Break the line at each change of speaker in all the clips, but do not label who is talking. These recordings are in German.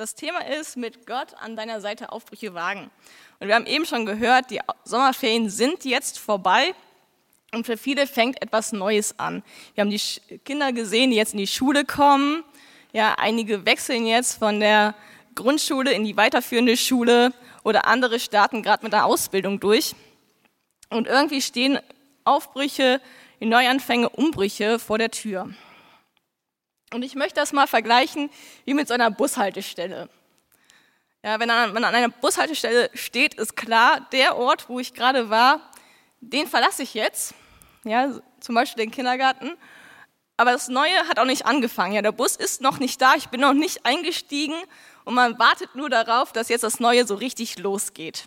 Das Thema ist mit Gott an deiner Seite Aufbrüche wagen. Und wir haben eben schon gehört, die Sommerferien sind jetzt vorbei und für viele fängt etwas Neues an. Wir haben die Kinder gesehen, die jetzt in die Schule kommen. Ja, einige wechseln jetzt von der Grundschule in die weiterführende Schule oder andere starten gerade mit der Ausbildung durch. Und irgendwie stehen Aufbrüche, Neuanfänge, Umbrüche vor der Tür. Und ich möchte das mal vergleichen wie mit so einer Bushaltestelle. Ja, wenn man an einer Bushaltestelle steht, ist klar, der Ort, wo ich gerade war, den verlasse ich jetzt. Ja, zum Beispiel den Kindergarten. Aber das Neue hat auch nicht angefangen. Ja, der Bus ist noch nicht da, ich bin noch nicht eingestiegen und man wartet nur darauf, dass jetzt das Neue so richtig losgeht.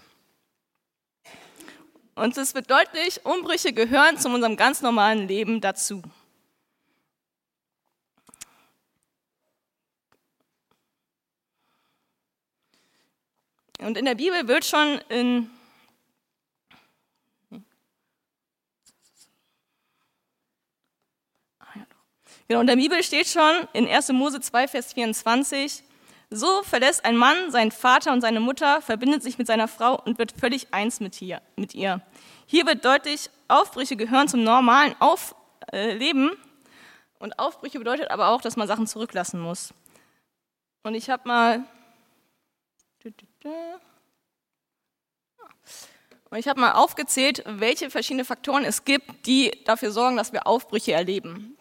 Und es wird deutlich, Umbrüche gehören zu unserem ganz normalen Leben dazu. Und in der Bibel wird schon in Genau, in der Bibel steht schon in 1. Mose 2, Vers 24, so verlässt ein Mann seinen Vater und seine Mutter, verbindet sich mit seiner Frau und wird völlig eins mit ihr. Mit ihr. Hier wird deutlich, Aufbrüche gehören zum normalen Auf, äh, Leben und Aufbrüche bedeutet aber auch, dass man Sachen zurücklassen muss. Und ich habe mal und ich habe mal aufgezählt, welche verschiedene Faktoren es gibt, die dafür sorgen, dass wir Aufbrüche erleben.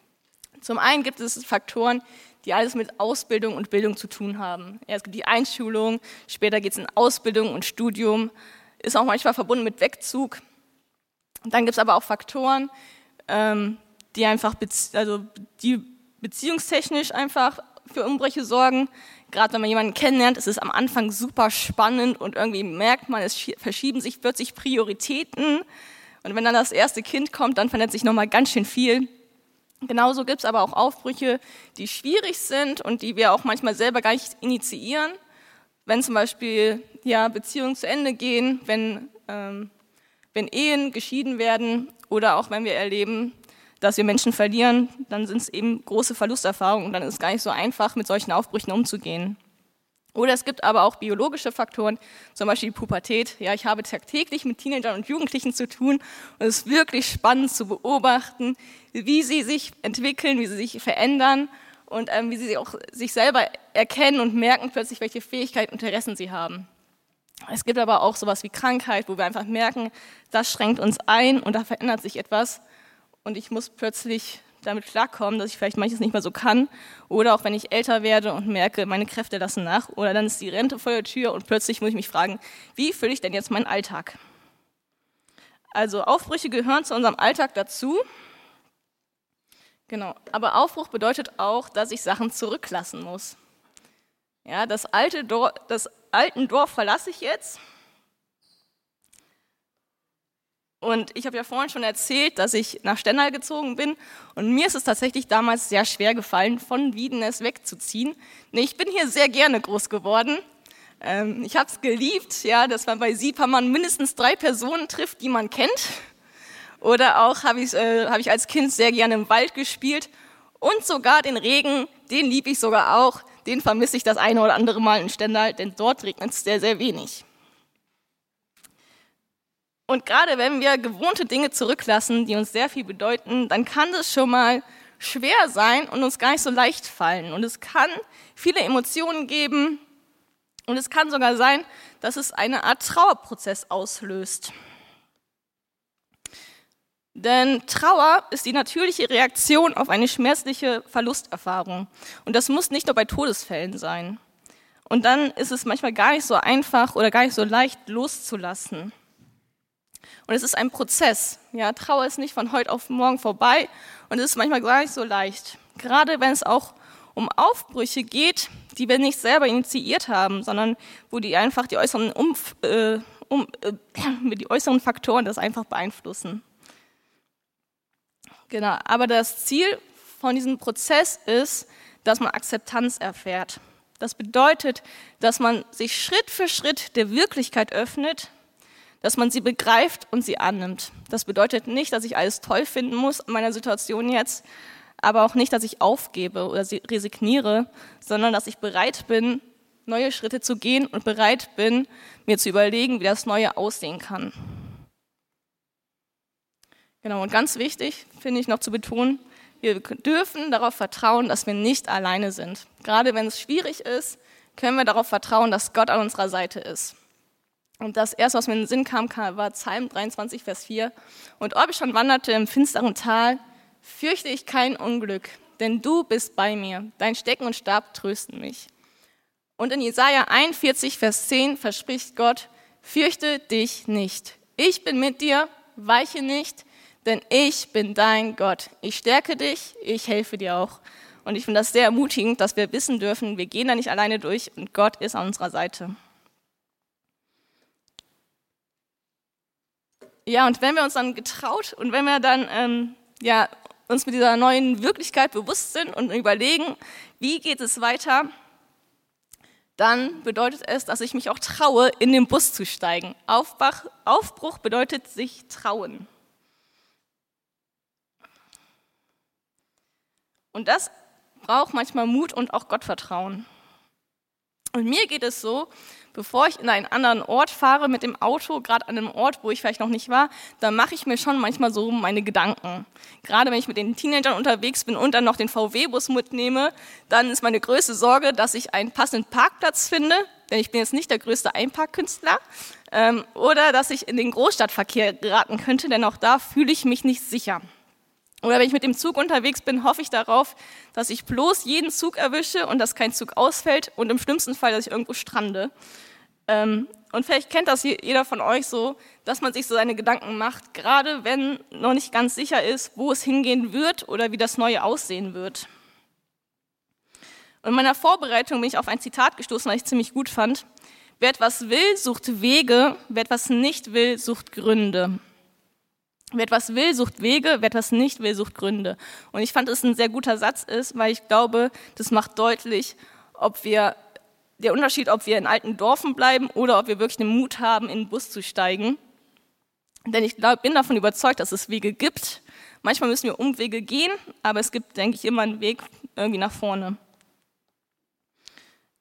Zum einen gibt es Faktoren, die alles mit Ausbildung und Bildung zu tun haben. Es gibt die Einschulung, später geht es in Ausbildung und Studium, ist auch manchmal verbunden mit Wegzug. Dann gibt es aber auch Faktoren, ähm, die einfach, also die beziehungstechnisch einfach für Umbrüche sorgen. Gerade wenn man jemanden kennenlernt, ist es am Anfang super spannend und irgendwie merkt man, es verschieben sich plötzlich Prioritäten. Und wenn dann das erste Kind kommt, dann verändert sich nochmal ganz schön viel. Genauso gibt es aber auch Aufbrüche, die schwierig sind und die wir auch manchmal selber gar nicht initiieren. Wenn zum Beispiel ja, Beziehungen zu Ende gehen, wenn, ähm, wenn Ehen geschieden werden oder auch wenn wir erleben, dass wir Menschen verlieren, dann sind es eben große Verlusterfahrungen und dann ist es gar nicht so einfach, mit solchen Aufbrüchen umzugehen. Oder es gibt aber auch biologische Faktoren, zum Beispiel die Pubertät. Ja, ich habe tagtäglich mit Teenagern und Jugendlichen zu tun und es ist wirklich spannend zu beobachten, wie sie sich entwickeln, wie sie sich verändern und ähm, wie sie auch sich selber erkennen und merken plötzlich, welche Fähigkeiten und Interessen sie haben. Es gibt aber auch sowas wie Krankheit, wo wir einfach merken, das schränkt uns ein und da verändert sich etwas und ich muss plötzlich damit klarkommen, dass ich vielleicht manches nicht mehr so kann. Oder auch wenn ich älter werde und merke, meine Kräfte lassen nach. Oder dann ist die Rente vor der Tür und plötzlich muss ich mich fragen, wie fülle ich denn jetzt meinen Alltag? Also Aufbrüche gehören zu unserem Alltag dazu. Genau. Aber Aufbruch bedeutet auch, dass ich Sachen zurücklassen muss. Ja, das alte Dorf, das alten Dorf verlasse ich jetzt Und ich habe ja vorhin schon erzählt, dass ich nach Stendal gezogen bin. Und mir ist es tatsächlich damals sehr schwer gefallen, von Wiedenes wegzuziehen. Nee, ich bin hier sehr gerne groß geworden. Ähm, ich habe es geliebt, ja, dass man bei Siepermann mindestens drei Personen trifft, die man kennt. Oder auch habe ich, äh, hab ich als Kind sehr gerne im Wald gespielt. Und sogar den Regen, den liebe ich sogar auch. Den vermisse ich das eine oder andere Mal in Stendal, denn dort regnet es sehr, sehr wenig. Und gerade wenn wir gewohnte Dinge zurücklassen, die uns sehr viel bedeuten, dann kann das schon mal schwer sein und uns gar nicht so leicht fallen. Und es kann viele Emotionen geben und es kann sogar sein, dass es eine Art Trauerprozess auslöst. Denn Trauer ist die natürliche Reaktion auf eine schmerzliche Verlusterfahrung. Und das muss nicht nur bei Todesfällen sein. Und dann ist es manchmal gar nicht so einfach oder gar nicht so leicht loszulassen. Und es ist ein Prozess. Ja, Trauer ist nicht von heute auf morgen vorbei und es ist manchmal gar nicht so leicht. Gerade wenn es auch um Aufbrüche geht, die wir nicht selber initiiert haben, sondern wo die einfach die äußeren, Umf äh, um, äh, die äußeren Faktoren das einfach beeinflussen. Genau, aber das Ziel von diesem Prozess ist, dass man Akzeptanz erfährt. Das bedeutet, dass man sich Schritt für Schritt der Wirklichkeit öffnet, dass man sie begreift und sie annimmt. Das bedeutet nicht, dass ich alles toll finden muss in meiner Situation jetzt, aber auch nicht, dass ich aufgebe oder resigniere, sondern dass ich bereit bin, neue Schritte zu gehen und bereit bin, mir zu überlegen, wie das Neue aussehen kann. Genau, und ganz wichtig finde ich noch zu betonen, wir dürfen darauf vertrauen, dass wir nicht alleine sind. Gerade wenn es schwierig ist, können wir darauf vertrauen, dass Gott an unserer Seite ist. Und das erste, was mir in den Sinn kam, war Psalm 23, Vers 4. Und schon wanderte im finsteren Tal, fürchte ich kein Unglück, denn du bist bei mir. Dein Stecken und Stab trösten mich. Und in Jesaja 41, Vers 10 verspricht Gott, fürchte dich nicht. Ich bin mit dir, weiche nicht, denn ich bin dein Gott. Ich stärke dich, ich helfe dir auch. Und ich finde das sehr ermutigend, dass wir wissen dürfen, wir gehen da nicht alleine durch und Gott ist an unserer Seite. Ja, und wenn wir uns dann getraut und wenn wir dann ähm, ja, uns mit dieser neuen Wirklichkeit bewusst sind und überlegen, wie geht es weiter, dann bedeutet es, dass ich mich auch traue, in den Bus zu steigen. Aufbach, Aufbruch bedeutet sich trauen. Und das braucht manchmal Mut und auch Gottvertrauen. Und mir geht es so, bevor ich in einen anderen Ort fahre mit dem Auto, gerade an einem Ort, wo ich vielleicht noch nicht war, dann mache ich mir schon manchmal so meine Gedanken. Gerade wenn ich mit den Teenagern unterwegs bin und dann noch den VW-Bus mitnehme, dann ist meine größte Sorge, dass ich einen passenden Parkplatz finde, denn ich bin jetzt nicht der größte Einparkkünstler, ähm, oder dass ich in den Großstadtverkehr geraten könnte, denn auch da fühle ich mich nicht sicher. Oder wenn ich mit dem Zug unterwegs bin, hoffe ich darauf, dass ich bloß jeden Zug erwische und dass kein Zug ausfällt und im schlimmsten Fall, dass ich irgendwo strande. Ähm, und vielleicht kennt das jeder von euch so, dass man sich so seine Gedanken macht, gerade wenn noch nicht ganz sicher ist, wo es hingehen wird oder wie das Neue aussehen wird. Und in meiner Vorbereitung bin ich auf ein Zitat gestoßen, was ich ziemlich gut fand. Wer etwas will, sucht Wege, wer etwas nicht will, sucht Gründe. Wer etwas will, sucht Wege, wer etwas nicht will, sucht Gründe. Und ich fand, dass es ein sehr guter Satz ist, weil ich glaube, das macht deutlich, ob wir, der Unterschied, ob wir in alten Dorfen bleiben oder ob wir wirklich den Mut haben, in den Bus zu steigen. Denn ich glaub, bin davon überzeugt, dass es Wege gibt. Manchmal müssen wir Umwege gehen, aber es gibt, denke ich, immer einen Weg irgendwie nach vorne.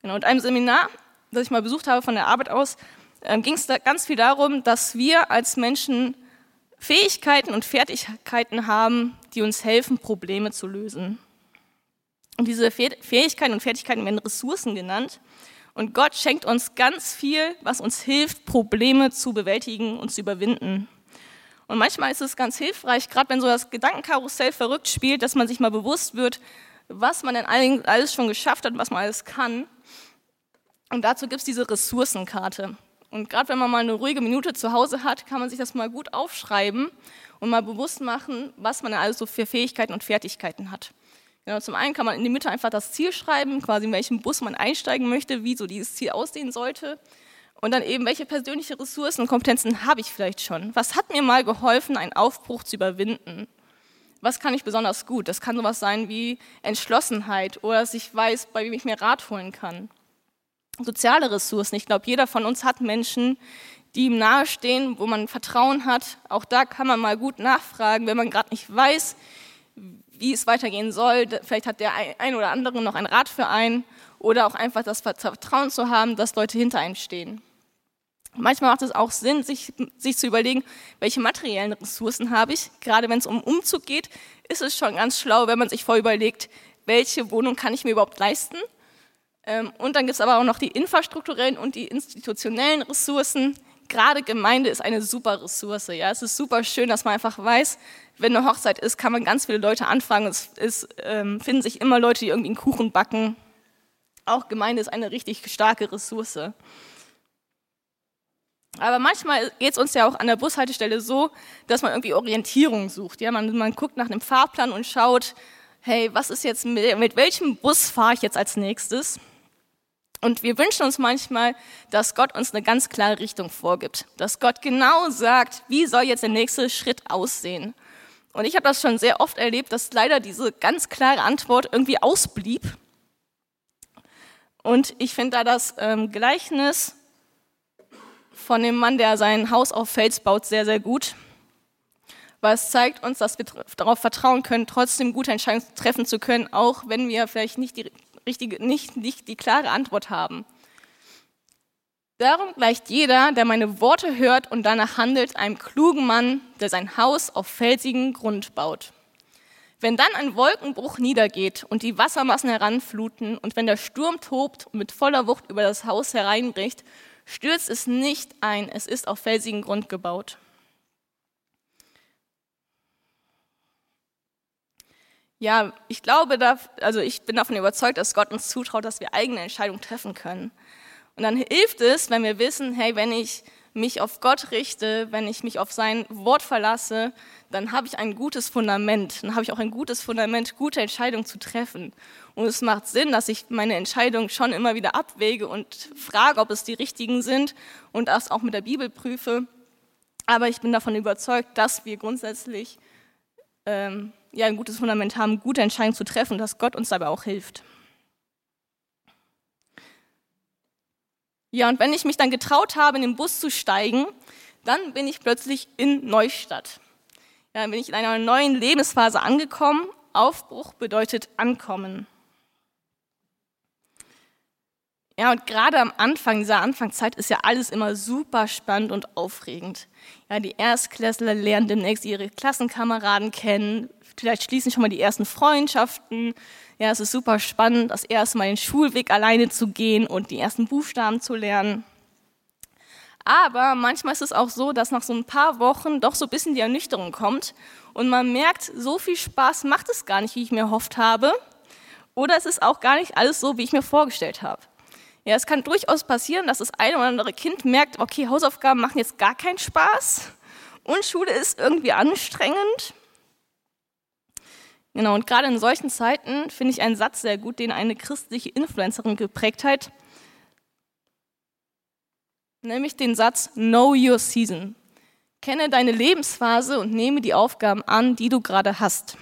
Genau, und einem Seminar, das ich mal besucht habe von der Arbeit aus, äh, ging es da ganz viel darum, dass wir als Menschen Fähigkeiten und Fertigkeiten haben, die uns helfen, Probleme zu lösen. Und diese Fähigkeiten und Fertigkeiten werden Ressourcen genannt. Und Gott schenkt uns ganz viel, was uns hilft, Probleme zu bewältigen und zu überwinden. Und manchmal ist es ganz hilfreich, gerade wenn so das Gedankenkarussell verrückt spielt, dass man sich mal bewusst wird, was man denn alles schon geschafft hat, was man alles kann. Und dazu gibt es diese Ressourcenkarte. Und gerade wenn man mal eine ruhige Minute zu Hause hat, kann man sich das mal gut aufschreiben und mal bewusst machen, was man alles so für Fähigkeiten und Fertigkeiten hat. Genau, zum einen kann man in die Mitte einfach das Ziel schreiben, quasi in welchem Bus man einsteigen möchte, wie so dieses Ziel aussehen sollte. Und dann eben, welche persönliche Ressourcen und Kompetenzen habe ich vielleicht schon? Was hat mir mal geholfen, einen Aufbruch zu überwinden? Was kann ich besonders gut? Das kann sowas sein wie Entschlossenheit oder dass ich weiß, bei wem ich mir Rat holen kann soziale Ressourcen. Ich glaube, jeder von uns hat Menschen, die ihm nahestehen, wo man Vertrauen hat. Auch da kann man mal gut nachfragen, wenn man gerade nicht weiß, wie es weitergehen soll. Vielleicht hat der ein oder andere noch einen Rat für einen oder auch einfach das Vertrauen zu haben, dass Leute hinter einem stehen. Manchmal macht es auch Sinn, sich, sich zu überlegen, welche materiellen Ressourcen habe ich. Gerade wenn es um Umzug geht, ist es schon ganz schlau, wenn man sich vorüberlegt, welche Wohnung kann ich mir überhaupt leisten und dann gibt es aber auch noch die infrastrukturellen und die institutionellen Ressourcen. Gerade Gemeinde ist eine super Ressource. Ja? Es ist super schön, dass man einfach weiß, wenn eine Hochzeit ist, kann man ganz viele Leute anfragen. Es ist, ähm, finden sich immer Leute, die irgendwie einen Kuchen backen. Auch Gemeinde ist eine richtig starke Ressource. Aber manchmal geht es uns ja auch an der Bushaltestelle so, dass man irgendwie Orientierung sucht. Ja? Man, man guckt nach einem Fahrplan und schaut, hey, was ist jetzt mit, mit welchem Bus fahre ich jetzt als nächstes? Und wir wünschen uns manchmal, dass Gott uns eine ganz klare Richtung vorgibt, dass Gott genau sagt, wie soll jetzt der nächste Schritt aussehen. Und ich habe das schon sehr oft erlebt, dass leider diese ganz klare Antwort irgendwie ausblieb. Und ich finde da das ähm, Gleichnis von dem Mann, der sein Haus auf Fels baut, sehr, sehr gut. Weil es zeigt uns, dass wir darauf vertrauen können, trotzdem gute Entscheidungen treffen zu können, auch wenn wir vielleicht nicht die richtige, nicht, nicht die klare Antwort haben. Darum gleicht jeder, der meine Worte hört und danach handelt, einem klugen Mann, der sein Haus auf felsigen Grund baut. Wenn dann ein Wolkenbruch niedergeht und die Wassermassen heranfluten und wenn der Sturm tobt und mit voller Wucht über das Haus hereinbricht, stürzt es nicht ein, es ist auf felsigen Grund gebaut. Ja, ich glaube, also ich bin davon überzeugt, dass Gott uns zutraut, dass wir eigene Entscheidungen treffen können. Und dann hilft es, wenn wir wissen, hey, wenn ich mich auf Gott richte, wenn ich mich auf sein Wort verlasse, dann habe ich ein gutes Fundament. Dann habe ich auch ein gutes Fundament, gute Entscheidungen zu treffen. Und es macht Sinn, dass ich meine Entscheidungen schon immer wieder abwäge und frage, ob es die richtigen sind und das auch mit der Bibel prüfe. Aber ich bin davon überzeugt, dass wir grundsätzlich ähm, ja, ein gutes Fundament haben, gute Entscheidungen zu treffen, dass Gott uns dabei auch hilft. Ja, und wenn ich mich dann getraut habe, in den Bus zu steigen, dann bin ich plötzlich in Neustadt. Ja, dann bin ich in einer neuen Lebensphase angekommen. Aufbruch bedeutet ankommen. Ja, und gerade am Anfang dieser Anfangszeit ist ja alles immer super spannend und aufregend. Ja, die Erstklässler lernen demnächst ihre Klassenkameraden kennen, vielleicht schließen schon mal die ersten Freundschaften. Ja, es ist super spannend, das erste Mal den Schulweg alleine zu gehen und die ersten Buchstaben zu lernen. Aber manchmal ist es auch so, dass nach so ein paar Wochen doch so ein bisschen die Ernüchterung kommt und man merkt, so viel Spaß macht es gar nicht, wie ich mir erhofft habe. Oder es ist auch gar nicht alles so, wie ich mir vorgestellt habe. Ja, es kann durchaus passieren, dass das eine oder andere Kind merkt, okay, Hausaufgaben machen jetzt gar keinen Spaß und Schule ist irgendwie anstrengend. Genau, und gerade in solchen Zeiten finde ich einen Satz sehr gut, den eine christliche Influencerin geprägt hat, nämlich den Satz Know Your Season. Kenne deine Lebensphase und nehme die Aufgaben an, die du gerade hast.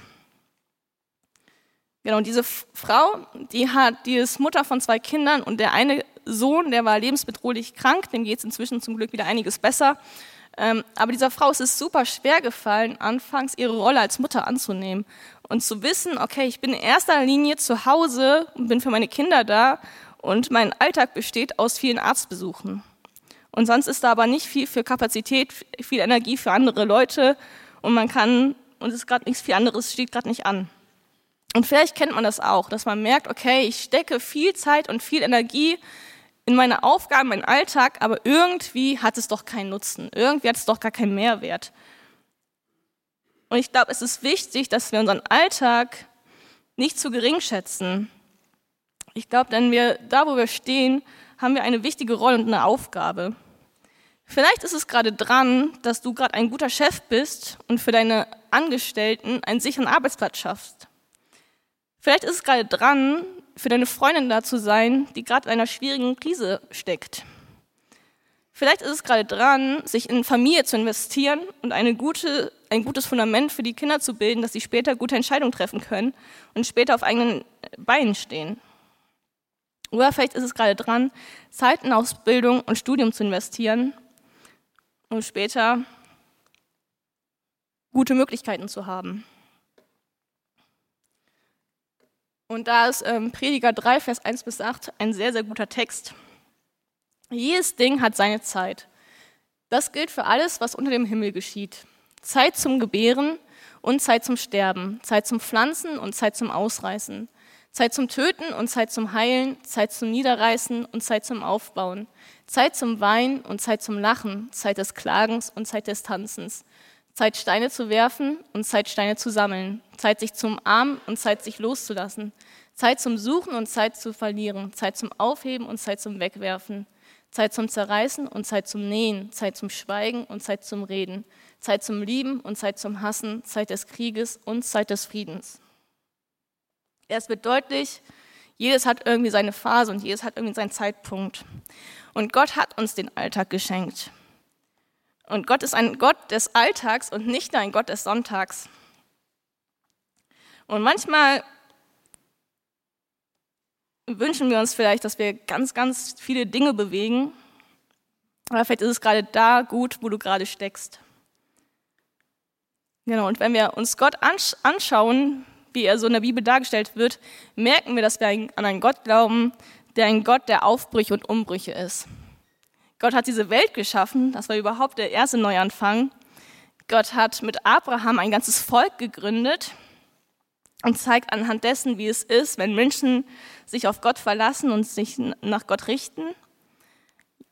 Genau, und diese Frau, die hat, die ist Mutter von zwei Kindern und der eine Sohn, der war lebensbedrohlich krank, dem geht es inzwischen zum Glück wieder einiges besser. Ähm, aber dieser Frau ist es super schwer gefallen, anfangs ihre Rolle als Mutter anzunehmen und zu wissen, okay, ich bin in erster Linie zu Hause und bin für meine Kinder da und mein Alltag besteht aus vielen Arztbesuchen. Und sonst ist da aber nicht viel für Kapazität, viel Energie für andere Leute und man kann, und es ist gerade nichts viel anderes, steht gerade nicht an. Und vielleicht kennt man das auch, dass man merkt, okay, ich stecke viel Zeit und viel Energie in meine Aufgaben, meinen Alltag, aber irgendwie hat es doch keinen Nutzen. Irgendwie hat es doch gar keinen Mehrwert. Und ich glaube, es ist wichtig, dass wir unseren Alltag nicht zu gering schätzen. Ich glaube, denn wir, da wo wir stehen, haben wir eine wichtige Rolle und eine Aufgabe. Vielleicht ist es gerade dran, dass du gerade ein guter Chef bist und für deine Angestellten einen sicheren Arbeitsplatz schaffst. Vielleicht ist es gerade dran, für deine Freundin da zu sein, die gerade in einer schwierigen Krise steckt. Vielleicht ist es gerade dran, sich in Familie zu investieren und eine gute, ein gutes Fundament für die Kinder zu bilden, dass sie später gute Entscheidungen treffen können und später auf eigenen Beinen stehen. Oder vielleicht ist es gerade dran, Zeit in Ausbildung und Studium zu investieren, um später gute Möglichkeiten zu haben. Und da ist ähm, Prediger 3, Vers 1 bis 8 ein sehr, sehr guter Text. Jedes Ding hat seine Zeit. Das gilt für alles, was unter dem Himmel geschieht. Zeit zum Gebären und Zeit zum Sterben, Zeit zum Pflanzen und Zeit zum Ausreißen, Zeit zum Töten und Zeit zum Heilen, Zeit zum Niederreißen und Zeit zum Aufbauen, Zeit zum Weinen und Zeit zum Lachen, Zeit des Klagens und Zeit des Tanzens, Zeit Steine zu werfen und Zeit Steine zu sammeln, Zeit sich zum Armen und Zeit sich loszulassen, Zeit zum Suchen und Zeit zu verlieren, Zeit zum Aufheben und Zeit zum Wegwerfen, Zeit zum Zerreißen und Zeit zum Nähen, Zeit zum Schweigen und Zeit zum Reden, Zeit zum Lieben und Zeit zum Hassen, Zeit des Krieges und Zeit des Friedens. Es wird deutlich, Jedes hat irgendwie seine Phase und jedes hat irgendwie seinen Zeitpunkt. Und Gott hat uns den Alltag geschenkt. Und Gott ist ein Gott des Alltags und nicht nur ein Gott des Sonntags. Und manchmal wünschen wir uns vielleicht, dass wir ganz, ganz viele Dinge bewegen. Aber vielleicht ist es gerade da gut, wo du gerade steckst. Genau, und wenn wir uns Gott anschauen, wie er so in der Bibel dargestellt wird, merken wir, dass wir an einen Gott glauben, der ein Gott der Aufbrüche und Umbrüche ist. Gott hat diese Welt geschaffen, das war überhaupt der erste Neuanfang. Gott hat mit Abraham ein ganzes Volk gegründet und zeigt anhand dessen, wie es ist, wenn Menschen sich auf Gott verlassen und sich nach Gott richten.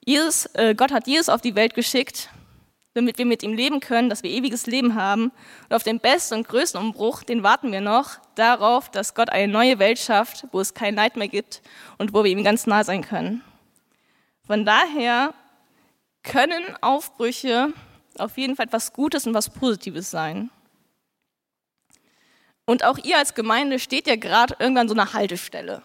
Jesus, äh, Gott hat Jesus auf die Welt geschickt, damit wir mit ihm leben können, dass wir ewiges Leben haben. Und auf den besten und größten Umbruch, den warten wir noch, darauf, dass Gott eine neue Welt schafft, wo es kein Leid mehr gibt und wo wir ihm ganz nah sein können. Von daher können Aufbrüche auf jeden Fall etwas Gutes und was Positives sein. Und auch ihr als Gemeinde steht ja gerade irgendwann so einer Haltestelle.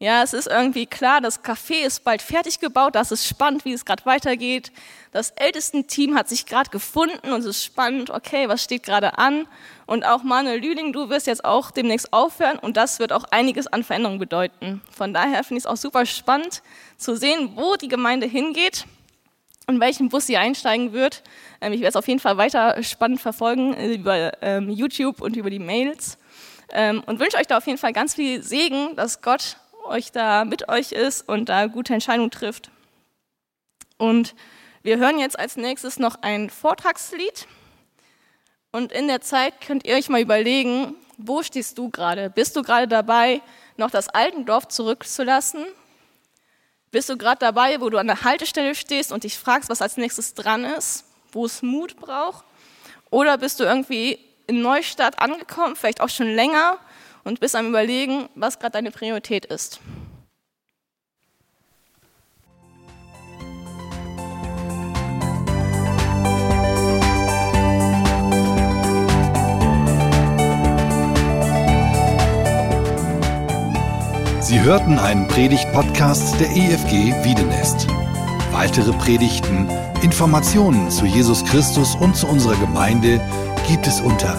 Ja, es ist irgendwie klar, das Café ist bald fertig gebaut, das ist spannend, wie es gerade weitergeht. Das Ältestenteam hat sich gerade gefunden und es ist spannend, okay, was steht gerade an? Und auch Manuel Lüling, du wirst jetzt auch demnächst aufhören und das wird auch einiges an Veränderungen bedeuten. Von daher finde ich es auch super spannend zu sehen, wo die Gemeinde hingeht und welchen Bus sie einsteigen wird. Ähm, ich werde es auf jeden Fall weiter spannend verfolgen äh, über ähm, YouTube und über die Mails ähm, und wünsche euch da auf jeden Fall ganz viel Segen, dass Gott euch da mit euch ist und da gute Entscheidungen trifft. Und wir hören jetzt als nächstes noch ein Vortragslied. Und in der Zeit könnt ihr euch mal überlegen, wo stehst du gerade? Bist du gerade dabei, noch das Altendorf zurückzulassen? Bist du gerade dabei, wo du an der Haltestelle stehst und dich fragst, was als nächstes dran ist, wo es Mut braucht? Oder bist du irgendwie in Neustadt angekommen, vielleicht auch schon länger und bist am Überlegen, was gerade deine Priorität ist.
Sie hörten einen Predigt-Podcast der EFG Wiedenest. Weitere Predigten, Informationen zu Jesus Christus und zu unserer Gemeinde gibt es unter